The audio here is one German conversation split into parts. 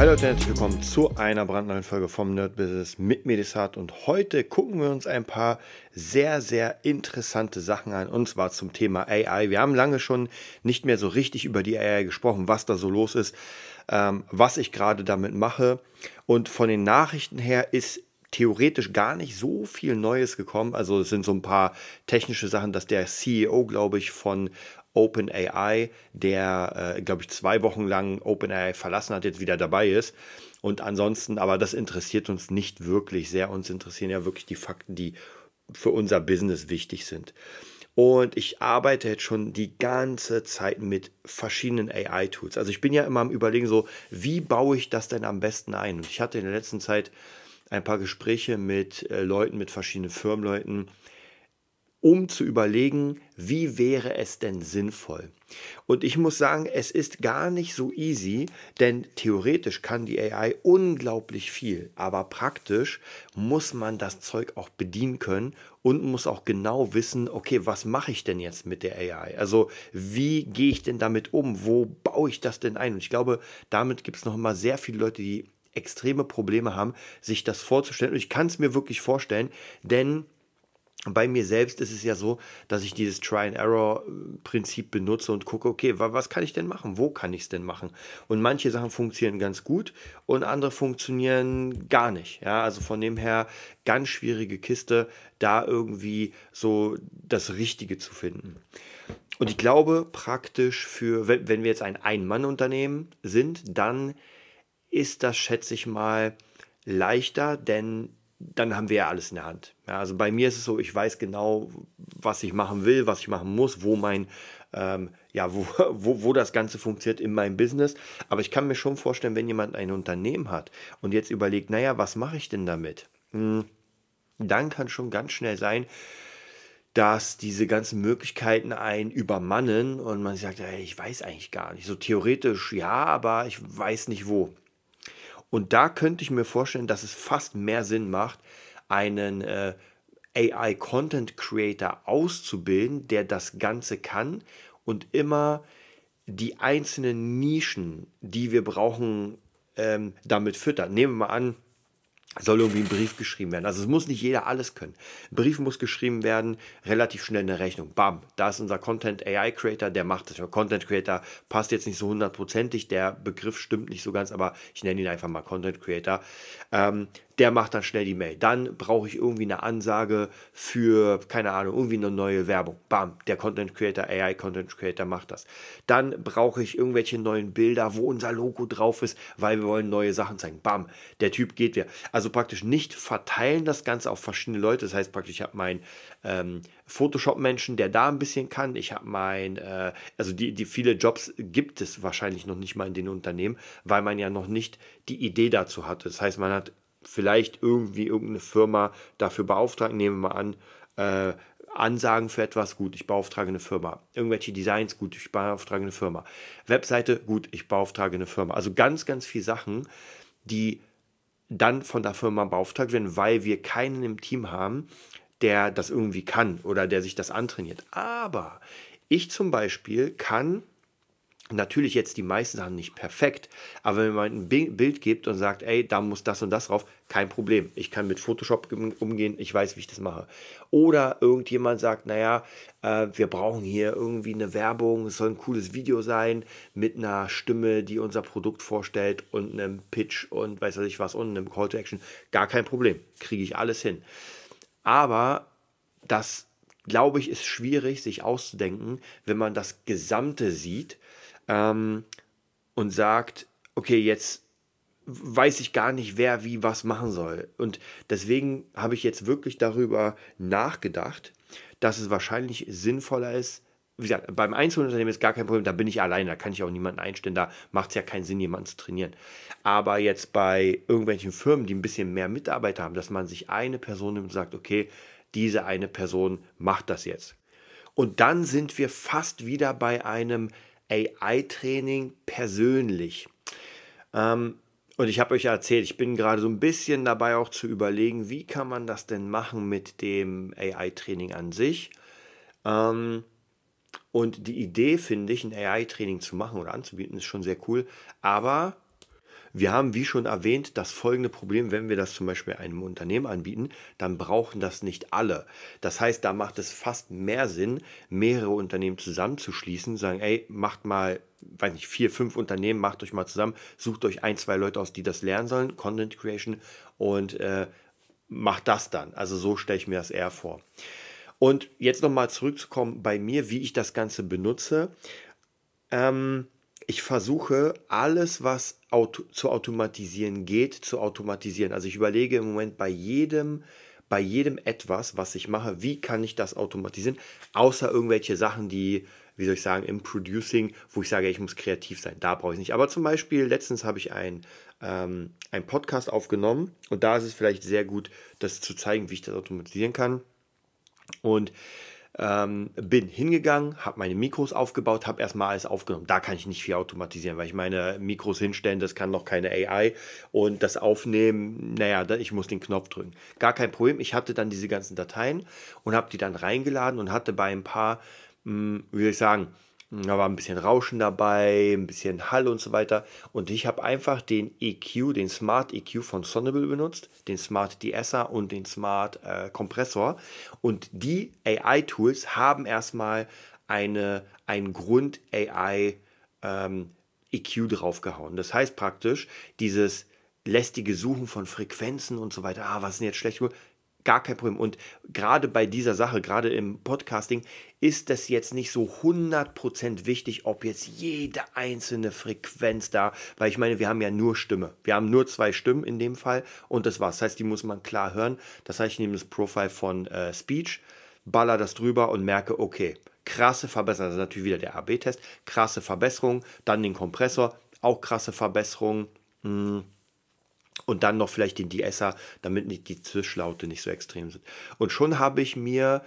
Hallo Leute, herzlich willkommen zu einer brandneuen Folge vom Nerd Business mit Medisat und heute gucken wir uns ein paar sehr, sehr interessante Sachen an und zwar zum Thema AI. Wir haben lange schon nicht mehr so richtig über die AI gesprochen, was da so los ist, ähm, was ich gerade damit mache und von den Nachrichten her ist theoretisch gar nicht so viel Neues gekommen. Also es sind so ein paar technische Sachen, dass der CEO, glaube ich, von OpenAI, der, äh, glaube ich, zwei Wochen lang OpenAI verlassen hat, jetzt wieder dabei ist. Und ansonsten, aber das interessiert uns nicht wirklich sehr. Uns interessieren ja wirklich die Fakten, die für unser Business wichtig sind. Und ich arbeite jetzt schon die ganze Zeit mit verschiedenen AI-Tools. Also ich bin ja immer am Überlegen, so, wie baue ich das denn am besten ein? Und ich hatte in der letzten Zeit ein paar Gespräche mit äh, Leuten, mit verschiedenen Firmenleuten, um zu überlegen, wie wäre es denn sinnvoll. Und ich muss sagen, es ist gar nicht so easy, denn theoretisch kann die AI unglaublich viel, aber praktisch muss man das Zeug auch bedienen können und muss auch genau wissen, okay, was mache ich denn jetzt mit der AI? Also wie gehe ich denn damit um? Wo baue ich das denn ein? Und ich glaube, damit gibt es noch immer sehr viele Leute, die extreme Probleme haben, sich das vorzustellen. Und ich kann es mir wirklich vorstellen, denn bei mir selbst ist es ja so, dass ich dieses Try-and-Error-Prinzip benutze und gucke, okay, was kann ich denn machen? Wo kann ich es denn machen? Und manche Sachen funktionieren ganz gut und andere funktionieren gar nicht. Ja, also von dem her ganz schwierige Kiste, da irgendwie so das Richtige zu finden. Und ich glaube praktisch für, wenn wir jetzt ein Ein-Mann-Unternehmen sind, dann ist das, schätze ich mal, leichter, denn dann haben wir ja alles in der Hand. Ja, also bei mir ist es so, ich weiß genau, was ich machen will, was ich machen muss, wo mein, ähm, ja, wo, wo, wo das Ganze funktioniert in meinem Business. Aber ich kann mir schon vorstellen, wenn jemand ein Unternehmen hat und jetzt überlegt, naja, was mache ich denn damit? Hm, dann kann schon ganz schnell sein, dass diese ganzen Möglichkeiten einen übermannen und man sagt, ey, ich weiß eigentlich gar nicht. So theoretisch ja, aber ich weiß nicht wo. Und da könnte ich mir vorstellen, dass es fast mehr Sinn macht, einen äh, AI Content Creator auszubilden, der das Ganze kann und immer die einzelnen Nischen, die wir brauchen, ähm, damit füttert. Nehmen wir mal an, soll irgendwie ein Brief geschrieben werden. Also es muss nicht jeder alles können. Ein Brief muss geschrieben werden, relativ schnell eine Rechnung. Bam, da ist unser Content AI Creator, der macht das. Content Creator passt jetzt nicht so hundertprozentig, der Begriff stimmt nicht so ganz, aber ich nenne ihn einfach mal Content Creator. Ähm, der macht dann schnell die Mail. Dann brauche ich irgendwie eine Ansage für, keine Ahnung, irgendwie eine neue Werbung. Bam, der Content Creator, AI Content Creator macht das. Dann brauche ich irgendwelche neuen Bilder, wo unser Logo drauf ist, weil wir wollen neue Sachen zeigen. Bam, der Typ geht wieder. Also praktisch nicht verteilen das Ganze auf verschiedene Leute. Das heißt praktisch, ich habe meinen ähm, Photoshop-Menschen, der da ein bisschen kann. Ich habe mein, äh, also die, die viele Jobs gibt es wahrscheinlich noch nicht mal in den Unternehmen, weil man ja noch nicht die Idee dazu hatte. Das heißt, man hat vielleicht irgendwie irgendeine Firma dafür beauftragen, nehmen wir mal an, äh, Ansagen für etwas, gut, ich beauftrage eine Firma. Irgendwelche Designs, gut, ich beauftrage eine Firma. Webseite, gut, ich beauftrage eine Firma. Also ganz, ganz viele Sachen, die dann von der Firma beauftragt werden, weil wir keinen im Team haben, der das irgendwie kann oder der sich das antrainiert. Aber ich zum Beispiel kann Natürlich jetzt die meisten Sachen nicht perfekt, aber wenn man ein Bild gibt und sagt, ey, da muss das und das drauf, kein Problem. Ich kann mit Photoshop umgehen, ich weiß, wie ich das mache. Oder irgendjemand sagt, naja, äh, wir brauchen hier irgendwie eine Werbung, es soll ein cooles Video sein mit einer Stimme, die unser Produkt vorstellt und einem Pitch und weiß ich was und einem Call to Action. Gar kein Problem, kriege ich alles hin. Aber das, glaube ich, ist schwierig, sich auszudenken, wenn man das Gesamte sieht ähm, und sagt, okay, jetzt weiß ich gar nicht, wer wie was machen soll. Und deswegen habe ich jetzt wirklich darüber nachgedacht, dass es wahrscheinlich sinnvoller ist, wie gesagt, beim Einzelunternehmen ist gar kein Problem, da bin ich alleine, da kann ich auch niemanden einstellen, da macht es ja keinen Sinn, jemanden zu trainieren. Aber jetzt bei irgendwelchen Firmen, die ein bisschen mehr Mitarbeiter haben, dass man sich eine Person nimmt und sagt, okay, diese eine Person macht das jetzt. Und dann sind wir fast wieder bei einem AI-Training persönlich. Ähm, und ich habe euch ja erzählt, ich bin gerade so ein bisschen dabei auch zu überlegen, wie kann man das denn machen mit dem AI-Training an sich. Ähm, und die Idee, finde ich, ein AI-Training zu machen oder anzubieten, ist schon sehr cool. Aber wir haben, wie schon erwähnt, das folgende Problem, wenn wir das zum Beispiel einem Unternehmen anbieten, dann brauchen das nicht alle. Das heißt, da macht es fast mehr Sinn, mehrere Unternehmen zusammenzuschließen, sagen, ey, macht mal, weiß nicht, vier, fünf Unternehmen, macht euch mal zusammen, sucht euch ein, zwei Leute aus, die das lernen sollen, Content Creation, und äh, macht das dann. Also so stelle ich mir das eher vor. Und jetzt nochmal zurückzukommen bei mir, wie ich das Ganze benutze. Ähm, ich versuche alles, was auto zu automatisieren geht, zu automatisieren. Also ich überlege im Moment bei jedem, bei jedem etwas, was ich mache, wie kann ich das automatisieren, außer irgendwelche Sachen, die, wie soll ich sagen, im Producing, wo ich sage, ich muss kreativ sein. Da brauche ich nicht. Aber zum Beispiel, letztens habe ich ein, ähm, einen Podcast aufgenommen und da ist es vielleicht sehr gut, das zu zeigen, wie ich das automatisieren kann. Und ähm, bin hingegangen, habe meine Mikros aufgebaut, habe erstmal alles aufgenommen. Da kann ich nicht viel automatisieren, weil ich meine Mikros hinstellen, das kann noch keine AI. Und das Aufnehmen, naja, ich muss den Knopf drücken. Gar kein Problem. Ich hatte dann diese ganzen Dateien und habe die dann reingeladen und hatte bei ein paar, mh, hm, wie soll ich sagen, da war ein bisschen Rauschen dabei, ein bisschen Hall und so weiter. Und ich habe einfach den EQ, den Smart EQ von Sonable benutzt, den Smart Deesser und den Smart äh, Kompressor. Und die AI-Tools haben erstmal eine, einen Grund AI ähm, EQ draufgehauen. Das heißt praktisch, dieses lästige Suchen von Frequenzen und so weiter, ah, was ist denn jetzt schlecht? Gar kein Problem. Und gerade bei dieser Sache, gerade im Podcasting, ist es jetzt nicht so 100% wichtig, ob jetzt jede einzelne Frequenz da, weil ich meine, wir haben ja nur Stimme. Wir haben nur zwei Stimmen in dem Fall und das war's. Das heißt, die muss man klar hören. Das heißt, ich nehme das Profile von äh, Speech, baller das drüber und merke, okay, krasse Verbesserung. Das ist natürlich wieder der AB-Test. Krasse Verbesserung. Dann den Kompressor, auch krasse Verbesserung. Hm und dann noch vielleicht den De-Esser, damit nicht die Zwischlaute nicht so extrem sind. Und schon habe ich mir,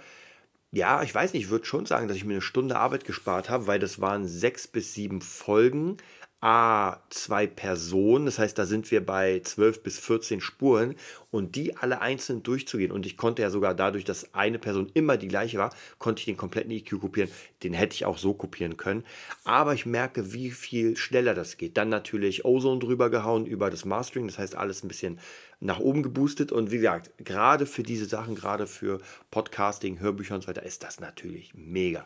ja, ich weiß nicht, ich würde schon sagen, dass ich mir eine Stunde Arbeit gespart habe, weil das waren sechs bis sieben Folgen, A, zwei Personen, das heißt, da sind wir bei 12 bis 14 Spuren und die alle einzeln durchzugehen. Und ich konnte ja sogar dadurch, dass eine Person immer die gleiche war, konnte ich den kompletten EQ kopieren. Den hätte ich auch so kopieren können. Aber ich merke, wie viel schneller das geht. Dann natürlich Ozone drüber gehauen über das Mastering, das heißt, alles ein bisschen nach oben geboostet. Und wie gesagt, gerade für diese Sachen, gerade für Podcasting, Hörbücher und so weiter, ist das natürlich mega.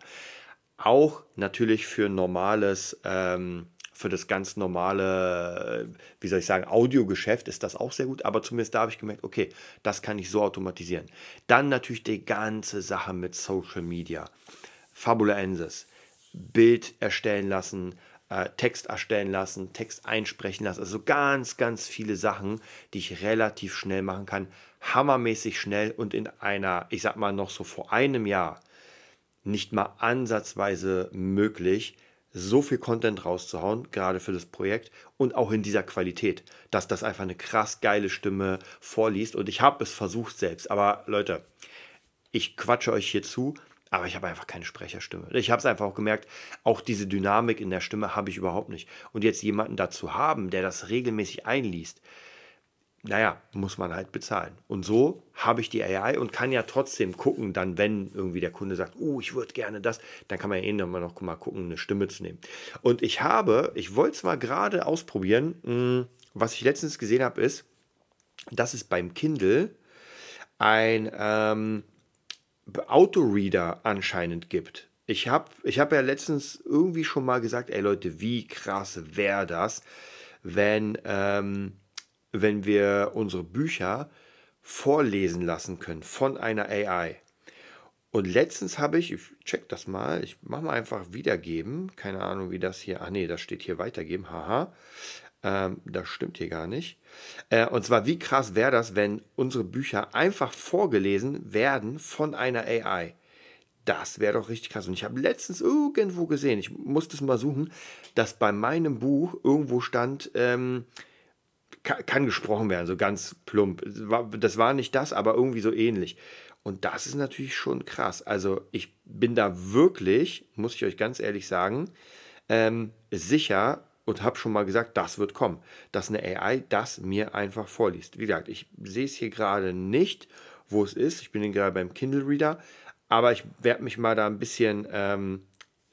Auch natürlich für normales. Ähm, für das ganz normale, wie soll ich sagen, Audiogeschäft ist das auch sehr gut, aber zumindest da habe ich gemerkt, okay, das kann ich so automatisieren. Dann natürlich die ganze Sache mit Social Media. Fabulensis, Bild erstellen lassen, äh, Text erstellen lassen, Text einsprechen lassen, also ganz, ganz viele Sachen, die ich relativ schnell machen kann, hammermäßig schnell und in einer, ich sag mal noch so vor einem Jahr, nicht mal ansatzweise möglich, so viel Content rauszuhauen, gerade für das Projekt und auch in dieser Qualität, dass das einfach eine krass geile Stimme vorliest. Und ich habe es versucht selbst, aber Leute, ich quatsche euch hier zu, aber ich habe einfach keine Sprecherstimme. Ich habe es einfach auch gemerkt, auch diese Dynamik in der Stimme habe ich überhaupt nicht. Und jetzt jemanden dazu haben, der das regelmäßig einliest, naja, muss man halt bezahlen. Und so habe ich die AI und kann ja trotzdem gucken, dann, wenn irgendwie der Kunde sagt, oh, ich würde gerne das, dann kann man ja eh nochmal noch mal gucken, eine Stimme zu nehmen. Und ich habe, ich wollte es mal gerade ausprobieren, hm, was ich letztens gesehen habe, ist, dass es beim Kindle ein ähm, Autoreader anscheinend gibt. Ich habe ich hab ja letztens irgendwie schon mal gesagt, ey Leute, wie krass wäre das, wenn... Ähm, wenn wir unsere Bücher vorlesen lassen können von einer AI. Und letztens habe ich, ich check das mal, ich mache mal einfach wiedergeben. Keine Ahnung, wie das hier, ach nee, das steht hier weitergeben, haha. Ähm, das stimmt hier gar nicht. Äh, und zwar, wie krass wäre das, wenn unsere Bücher einfach vorgelesen werden von einer AI? Das wäre doch richtig krass. Und ich habe letztens irgendwo gesehen, ich musste es mal suchen, dass bei meinem Buch irgendwo stand, ähm, kann, gesprochen werden, so ganz plump. Das war, das war nicht das, aber irgendwie so ähnlich. Und das ist natürlich schon krass. Also ich bin da wirklich, muss ich euch ganz ehrlich sagen, ähm, sicher und habe schon mal gesagt, das wird kommen, dass eine AI das mir einfach vorliest. Wie gesagt, ich sehe es hier gerade nicht, wo es ist. Ich bin gerade beim Kindle Reader, aber ich werde mich mal da ein bisschen ähm,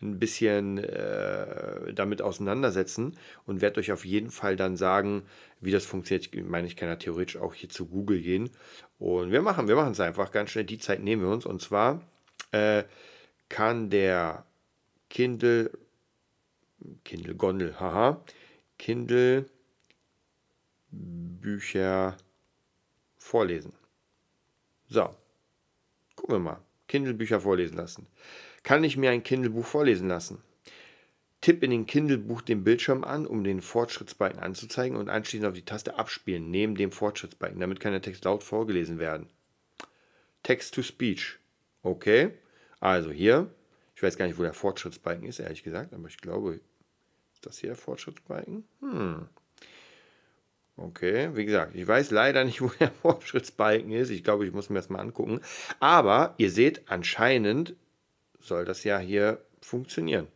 ein bisschen äh, damit auseinandersetzen und werde euch auf jeden Fall dann sagen, wie das funktioniert. Ich meine, ich kann ja theoretisch auch hier zu Google gehen. Und wir machen, wir machen es einfach ganz schnell. Die Zeit nehmen wir uns. Und zwar äh, kann der Kindle, Kindle Gondel, haha, Kindle Bücher vorlesen. So, gucken wir mal. Kindle Bücher vorlesen lassen. Kann ich mir ein Kindle-Buch vorlesen lassen? Tipp in den Kindle-Buch den Bildschirm an, um den Fortschrittsbalken anzuzeigen und anschließend auf die Taste Abspielen neben dem Fortschrittsbalken. Damit kann der Text laut vorgelesen werden. Text-to-Speech. Okay. Also hier. Ich weiß gar nicht, wo der Fortschrittsbalken ist, ehrlich gesagt, aber ich glaube, ist das hier der Fortschrittsbalken? Hm. Okay, wie gesagt, ich weiß leider nicht, wo der Fortschrittsbalken ist. Ich glaube, ich muss mir das mal angucken. Aber ihr seht, anscheinend soll das ja hier funktionieren.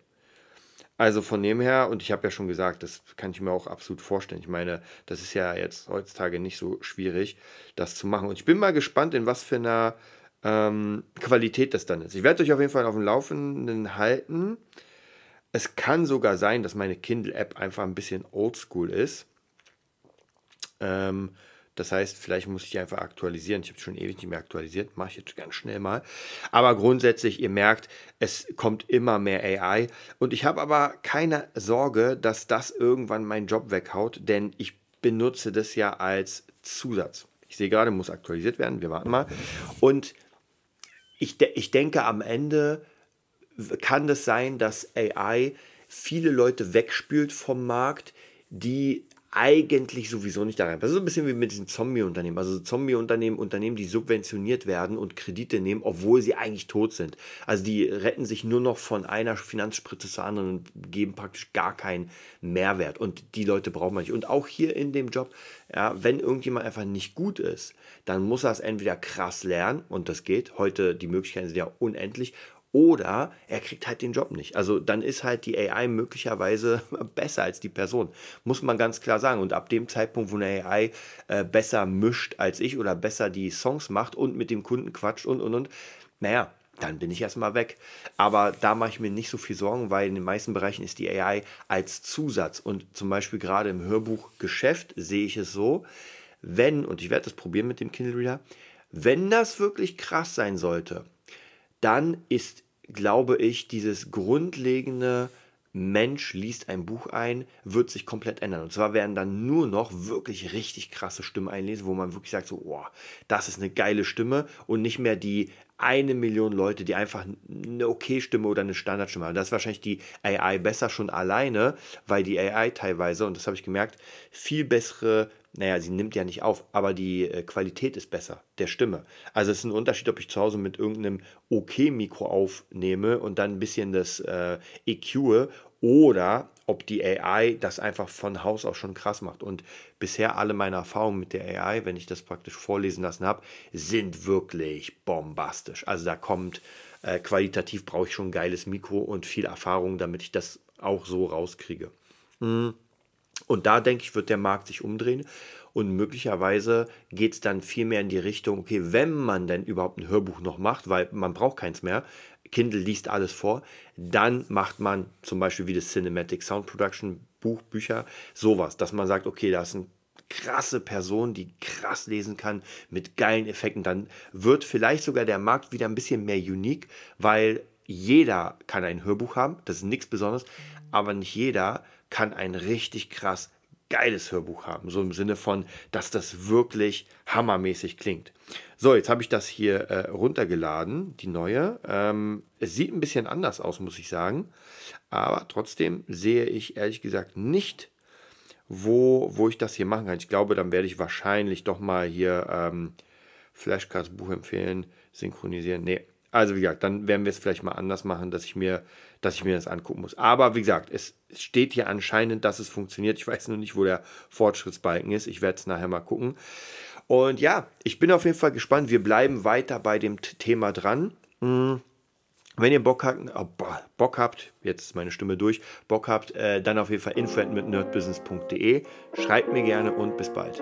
Also von dem her, und ich habe ja schon gesagt, das kann ich mir auch absolut vorstellen. Ich meine, das ist ja jetzt heutzutage nicht so schwierig, das zu machen. Und ich bin mal gespannt, in was für einer ähm, Qualität das dann ist. Ich werde euch auf jeden Fall auf dem Laufenden halten. Es kann sogar sein, dass meine Kindle-App einfach ein bisschen oldschool ist. Ähm, das heißt, vielleicht muss ich die einfach aktualisieren. Ich habe schon ewig nicht mehr aktualisiert, mache ich jetzt ganz schnell mal. Aber grundsätzlich, ihr merkt, es kommt immer mehr AI. Und ich habe aber keine Sorge, dass das irgendwann meinen Job weghaut, denn ich benutze das ja als Zusatz. Ich sehe gerade, muss aktualisiert werden. Wir warten mal. Und ich, de ich denke, am Ende kann das sein, dass AI viele Leute wegspült vom Markt, die eigentlich sowieso nicht da rein. Das ist ein bisschen wie mit diesen Zombie-Unternehmen. Also Zombie-Unternehmen, Unternehmen, die subventioniert werden und Kredite nehmen, obwohl sie eigentlich tot sind. Also die retten sich nur noch von einer Finanzspritze zur anderen und geben praktisch gar keinen Mehrwert. Und die Leute braucht man nicht. Und auch hier in dem Job, ja, wenn irgendjemand einfach nicht gut ist, dann muss er es entweder krass lernen und das geht. Heute die Möglichkeiten sind ja unendlich oder er kriegt halt den Job nicht. Also dann ist halt die AI möglicherweise besser als die Person. Muss man ganz klar sagen. Und ab dem Zeitpunkt, wo eine AI äh, besser mischt als ich oder besser die Songs macht und mit dem Kunden quatscht und und und, naja, dann bin ich erstmal weg. Aber da mache ich mir nicht so viel Sorgen, weil in den meisten Bereichen ist die AI als Zusatz. Und zum Beispiel gerade im Hörbuchgeschäft sehe ich es so, wenn, und ich werde das probieren mit dem Kindle Reader, wenn das wirklich krass sein sollte, dann ist, glaube ich, dieses grundlegende Mensch liest ein Buch ein, wird sich komplett ändern. Und zwar werden dann nur noch wirklich richtig krasse Stimmen einlesen, wo man wirklich sagt, so, oh, das ist eine geile Stimme und nicht mehr die eine Million Leute, die einfach eine okay Stimme oder eine Standardstimme haben. Das ist wahrscheinlich die AI besser schon alleine, weil die AI teilweise, und das habe ich gemerkt, viel bessere naja, sie nimmt ja nicht auf, aber die äh, Qualität ist besser, der Stimme. Also es ist ein Unterschied, ob ich zu Hause mit irgendeinem OK-Mikro aufnehme und dann ein bisschen das äh, EQ oder ob die AI das einfach von Haus aus schon krass macht. Und bisher alle meine Erfahrungen mit der AI, wenn ich das praktisch vorlesen lassen habe, sind wirklich bombastisch. Also da kommt äh, qualitativ brauche ich schon ein geiles Mikro und viel Erfahrung, damit ich das auch so rauskriege. Mhm. Und da denke ich, wird der Markt sich umdrehen. Und möglicherweise geht es dann viel mehr in die Richtung, okay, wenn man denn überhaupt ein Hörbuch noch macht, weil man braucht keins mehr, Kindle liest alles vor, dann macht man zum Beispiel wie das Cinematic Sound Production Buch, Bücher, sowas, dass man sagt, okay, da ist eine krasse Person, die krass lesen kann mit geilen Effekten, dann wird vielleicht sogar der Markt wieder ein bisschen mehr unique, weil jeder kann ein Hörbuch haben, das ist nichts Besonderes, aber nicht jeder kann ein richtig krass geiles Hörbuch haben. So im Sinne von, dass das wirklich hammermäßig klingt. So, jetzt habe ich das hier äh, runtergeladen, die neue. Ähm, es sieht ein bisschen anders aus, muss ich sagen. Aber trotzdem sehe ich ehrlich gesagt nicht, wo, wo ich das hier machen kann. Ich glaube, dann werde ich wahrscheinlich doch mal hier ähm, Flashcards Buch empfehlen, synchronisieren. Nee, also wie gesagt, dann werden wir es vielleicht mal anders machen, dass ich mir, dass ich mir das angucken muss. Aber wie gesagt, es steht hier anscheinend, dass es funktioniert. Ich weiß nur nicht, wo der Fortschrittsbalken ist. Ich werde es nachher mal gucken. Und ja, ich bin auf jeden Fall gespannt. Wir bleiben weiter bei dem Thema dran. Hm. Wenn ihr Bock habt, oh, Bock habt, jetzt ist meine Stimme durch, Bock habt, äh, dann auf jeden Fall info mit nerdbusiness.de. Schreibt mir gerne und bis bald.